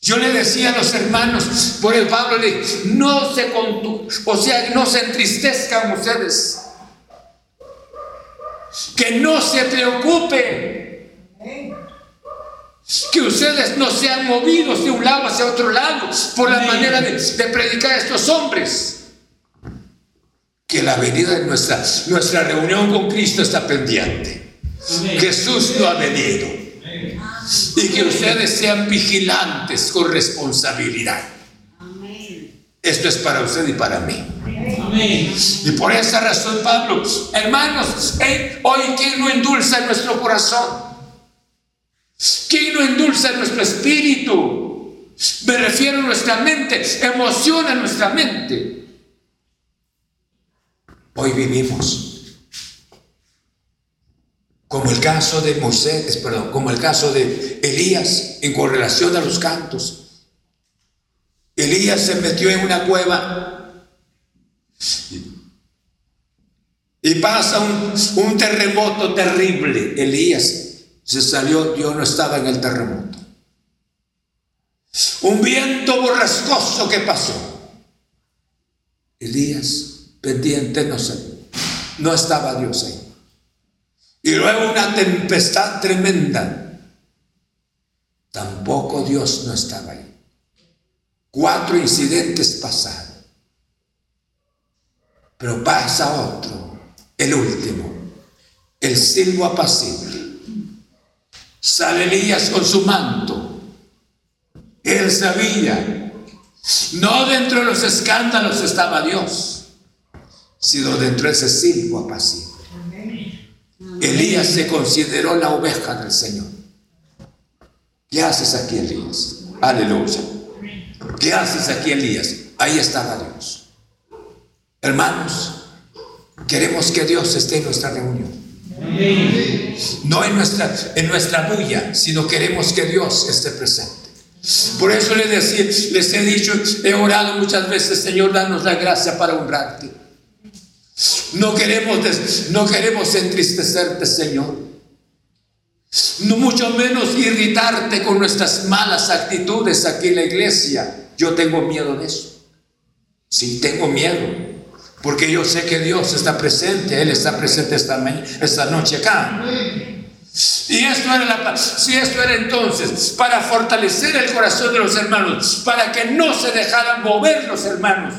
yo le decía a los hermanos, por el Pablo le no se o sea, no se entristezcan ustedes. Que no se preocupen. Que ustedes no sean movidos de un lado hacia otro lado por la manera de, predicar a estos hombres. Que la venida de nuestra, nuestra reunión con Cristo está pendiente. Jesús no ha venido y que ustedes sean vigilantes con responsabilidad. Esto es para usted y para mí. Y por esa razón, Pablo, hermanos, hoy ¿quién no endulza nuestro corazón? ¿Quién no endulza nuestro espíritu? Me refiero a nuestra mente, emociona nuestra mente. Hoy vivimos como el caso de Moisés, perdón, como el caso de Elías en correlación a los cantos. Elías se metió en una cueva y pasa un, terremoto terrible. Elías se salió, Dios no estaba en el terremoto. Un viento borrascoso que pasó. Elías, pendiente, no sé, no estaba Dios ahí. Y luego una tempestad tremenda. Tampoco Dios no estaba ahí. Cuatro incidentes pasaron. Pero pasa otro, el último, el silbo apacible. Sale Elías con su manto. Él sabía, no dentro de los escándalos estaba Dios, sino dentro de ese silbo apacible. Elías se consideró la oveja del Señor. ¿Qué haces aquí, Elías? Aleluya. ¿Qué haces aquí, Elías? Ahí estaba Dios. Hermanos, queremos que Dios esté en nuestra reunión. No en nuestra, en nuestra bulla, sino queremos que Dios esté presente. Por eso les, decía, les he dicho, he orado muchas veces, Señor, danos la gracia para honrarte. No queremos, no queremos entristecerte, Señor. No mucho menos irritarte con nuestras malas actitudes aquí en la iglesia. Yo tengo miedo de eso. Sí, tengo miedo. Porque yo sé que Dios está presente. Él está presente esta, esta noche acá. Y esto era la, si esto era entonces para fortalecer el corazón de los hermanos, para que no se dejaran mover los hermanos.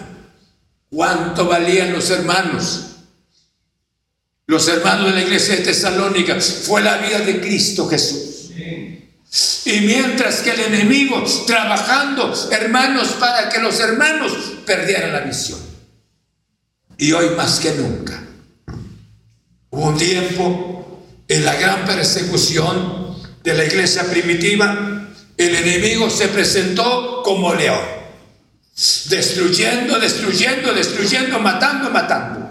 ¿Cuánto valían los hermanos? Los hermanos de la iglesia de Tesalónica fue la vida de Cristo Jesús. Y mientras que el enemigo trabajando, hermanos, para que los hermanos perdieran la visión. Y hoy más que nunca. Hubo un tiempo en la gran persecución de la iglesia primitiva, el enemigo se presentó como león, destruyendo, destruyendo, destruyendo, matando, matando.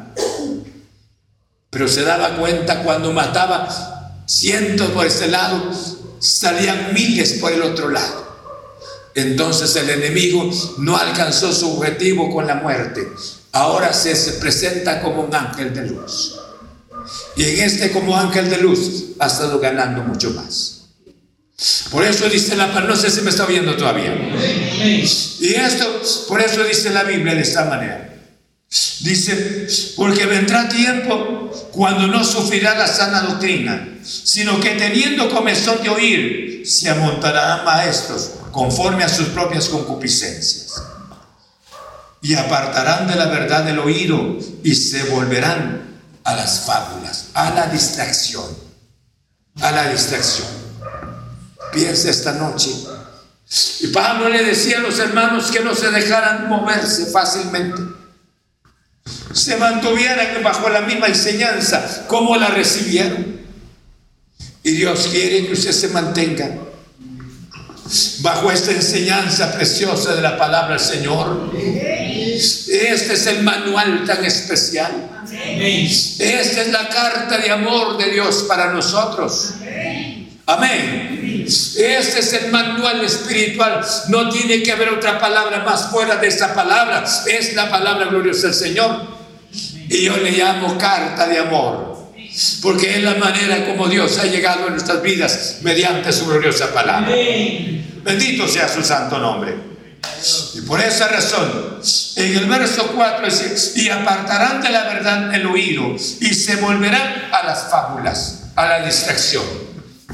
Pero se daba cuenta cuando mataba cientos por este lado, salían miles por el otro lado. Entonces el enemigo no alcanzó su objetivo con la muerte. Ahora se, se presenta como un ángel de luz. Y en este como ángel de luz ha estado ganando mucho más. Por eso dice la no sé si me está viendo todavía. Y esto, por eso dice la Biblia de esta manera. Dice, porque vendrá tiempo cuando no sufrirá la sana doctrina, sino que teniendo comezón de oír, se amontarán maestros conforme a sus propias concupiscencias. Y apartarán de la verdad el oído y se volverán a las fábulas, a la distracción, a la distracción. Piensa esta noche. Y Pablo le decía a los hermanos que no se dejaran moverse fácilmente. Se mantuvieran bajo la misma enseñanza como la recibieron. Y Dios quiere que usted se mantenga bajo esta enseñanza preciosa de la palabra del Señor. Este es el manual tan especial. Esta es la carta de amor de Dios para nosotros. Amén. Este es el manual espiritual. No tiene que haber otra palabra más fuera de esta palabra. Es la palabra gloriosa del Señor. Y yo le llamo carta de amor. Porque es la manera como Dios ha llegado a nuestras vidas mediante su gloriosa palabra. Bendito sea su santo nombre. Y por esa razón, en el verso 4 dice, y apartarán de la verdad el oído y se volverán a las fábulas, a la distracción.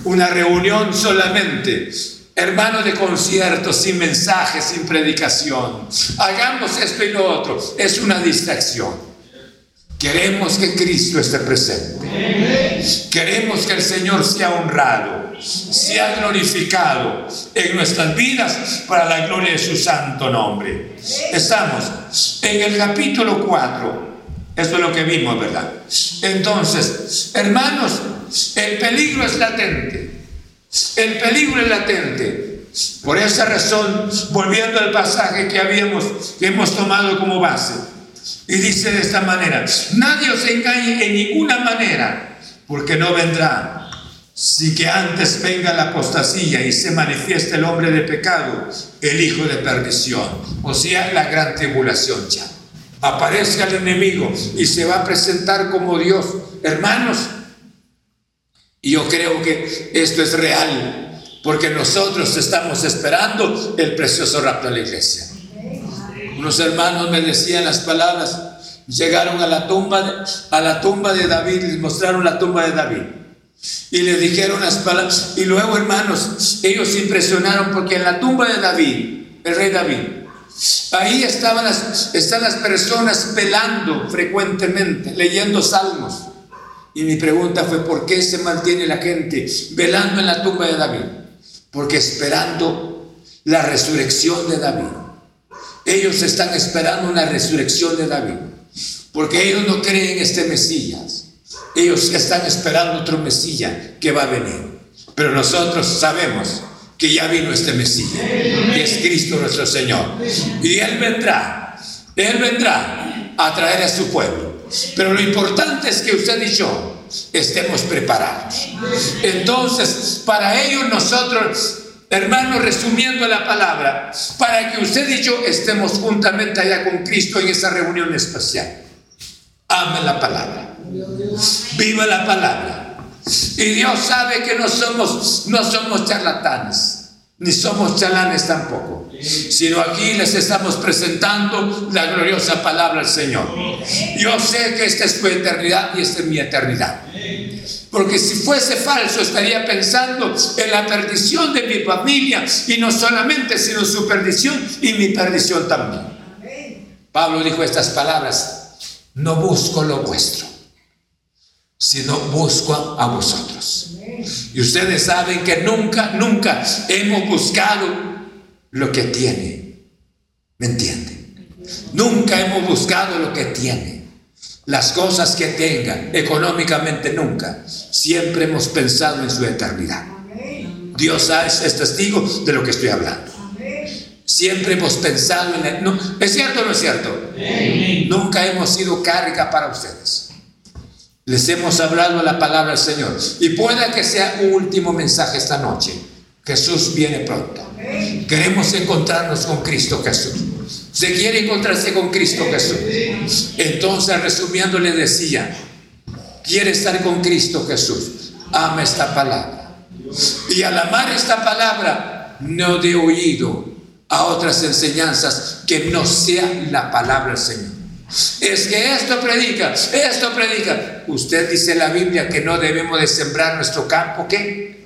Una reunión solamente, hermano de conciertos, sin mensaje, sin predicación. Hagamos esto y lo otro. Es una distracción. Queremos que Cristo esté presente. Queremos que el Señor sea honrado, sea glorificado en nuestras vidas para la gloria de su santo nombre. Estamos en el capítulo 4. Esto es lo que vimos, ¿verdad? Entonces, hermanos, el peligro es latente. El peligro es latente. Por esa razón, volviendo al pasaje que habíamos hemos tomado como base, y dice de esta manera, nadie os engañe en ninguna manera, porque no vendrá, si que antes venga la apostasía y se manifieste el hombre de pecado, el hijo de perdición, o sea, la gran tribulación ya. Aparezca el enemigo y se va a presentar como Dios. Hermanos, y yo creo que esto es real, porque nosotros estamos esperando el precioso rapto de la iglesia. Unos hermanos me decían las palabras, llegaron a la tumba a la tumba de David, les mostraron la tumba de David. Y le dijeron las palabras, y luego hermanos, ellos se impresionaron porque en la tumba de David, el rey David, ahí estaban las, están las personas velando frecuentemente, leyendo salmos. Y mi pregunta fue, ¿por qué se mantiene la gente velando en la tumba de David? Porque esperando la resurrección de David. Ellos están esperando una resurrección de David, porque ellos no creen en este Mesías. Ellos están esperando otro Mesías que va a venir. Pero nosotros sabemos que ya vino este Mesías, que es Cristo nuestro Señor. Y Él vendrá, Él vendrá a traer a su pueblo. Pero lo importante es que usted y yo estemos preparados. Entonces, para ello nosotros hermano, resumiendo la palabra, para que usted y yo estemos juntamente allá con Cristo en esa reunión especial. Ame la palabra. Viva la palabra. Y Dios sabe que no somos, no somos charlatanes ni somos chalanes tampoco, sino aquí les estamos presentando la gloriosa palabra del Señor. Yo sé que esta es tu eternidad y esta es mi eternidad. Porque si fuese falso estaría pensando en la perdición de mi familia y no solamente, sino su perdición y mi perdición también. Pablo dijo estas palabras, no busco lo vuestro, sino busco a vosotros. Y ustedes saben que nunca, nunca hemos buscado lo que tiene. ¿Me entienden? Nunca hemos buscado lo que tiene. Las cosas que tenga, económicamente nunca. Siempre hemos pensado en su eternidad. Dios es testigo de lo que estoy hablando. Siempre hemos pensado en él. ¿Es cierto o no es cierto? Nunca hemos sido carga para ustedes. Les hemos hablado la palabra del Señor. Y pueda que sea un último mensaje esta noche. Jesús viene pronto. Queremos encontrarnos con Cristo Jesús. Se quiere encontrarse con Cristo Jesús. Entonces, resumiendo, le decía, quiere estar con Cristo Jesús. Ama esta palabra. Y al amar esta palabra, no de oído a otras enseñanzas que no sea la palabra del Señor. Es que esto predica, esto predica. Usted dice en la Biblia que no debemos de sembrar nuestro campo, ¿qué?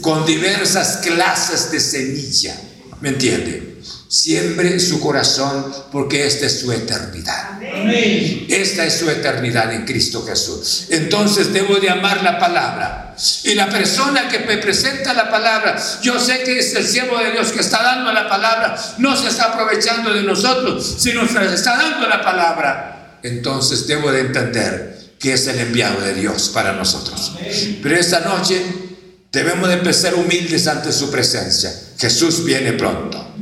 Con diversas clases de semilla. ¿Me entiende? Siembre su corazón porque esta es su eternidad. Esta es su eternidad en Cristo Jesús. Entonces debo de amar la palabra. Y la persona que me presenta la palabra, yo sé que es el siervo de Dios que está dando la palabra, no se está aprovechando de nosotros, sino que está dando la palabra. Entonces debo de entender que es el enviado de Dios para nosotros. Pero esta noche debemos de empezar humildes ante su presencia. Jesús viene pronto.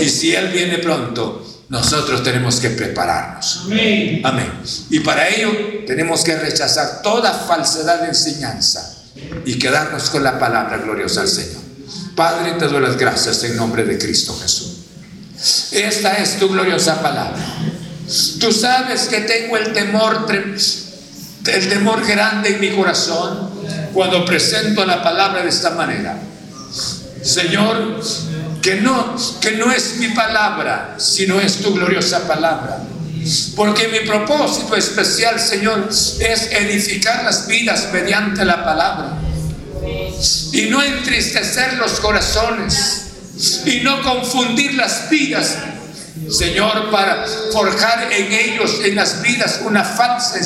Y si Él viene pronto, nosotros tenemos que prepararnos. Amén. Y para ello tenemos que rechazar toda falsedad de enseñanza y quedarnos con la palabra gloriosa del Señor. Padre, te doy las gracias en nombre de Cristo Jesús. Esta es tu gloriosa palabra. Tú sabes que tengo el temor, el temor grande en mi corazón cuando presento la palabra de esta manera. Señor, que no, que no es mi palabra, sino es tu gloriosa palabra. Porque mi propósito especial, Señor, es edificar las vidas mediante la palabra. Y no entristecer los corazones. Y no confundir las vidas, Señor, para forjar en ellos, en las vidas, una falsa,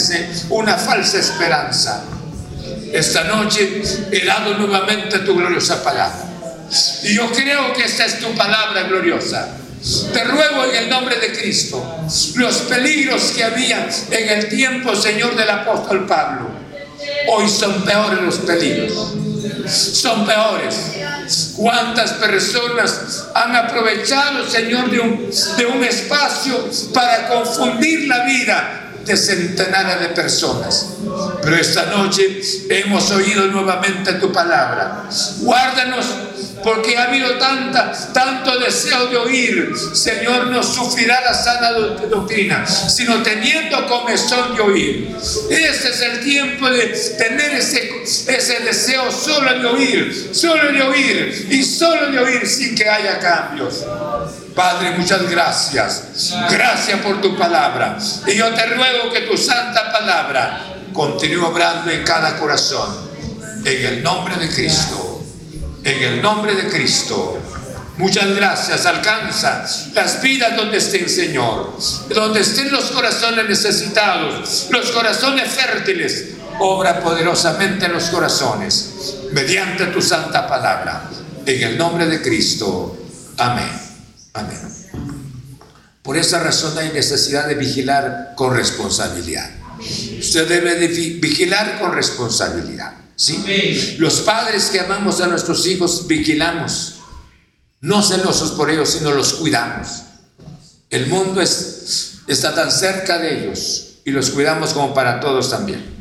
una falsa esperanza. Esta noche he dado nuevamente tu gloriosa palabra. Y yo creo que esta es tu palabra gloriosa. Te ruego en el nombre de Cristo, los peligros que había en el tiempo, Señor, del apóstol Pablo, hoy son peores los peligros. Son peores. ¿Cuántas personas han aprovechado, Señor, de un, de un espacio para confundir la vida de centenares de personas. Pero esta noche hemos oído nuevamente tu palabra. Guárdanos porque ha habido tanta, tanto deseo de oír. Señor, no sufrirá la sana doctrina, sino teniendo comezón de oír. Ese es el tiempo de tener ese, ese deseo solo de oír, solo de oír y solo de oír sin que haya cambios. Padre, muchas gracias. Gracias por tu palabra. Y yo te ruego que tu santa palabra continúe obrando en cada corazón. En el nombre de Cristo. En el nombre de Cristo. Muchas gracias. Alcanza las vidas donde estén, Señor. Donde estén los corazones necesitados, los corazones fértiles. Obra poderosamente en los corazones. Mediante tu santa palabra. En el nombre de Cristo. Amén. Amén. Por esa razón hay necesidad de vigilar con responsabilidad. Usted debe de vigilar con responsabilidad. ¿sí? Los padres que amamos a nuestros hijos vigilamos. No celosos por ellos, sino los cuidamos. El mundo es, está tan cerca de ellos y los cuidamos como para todos también.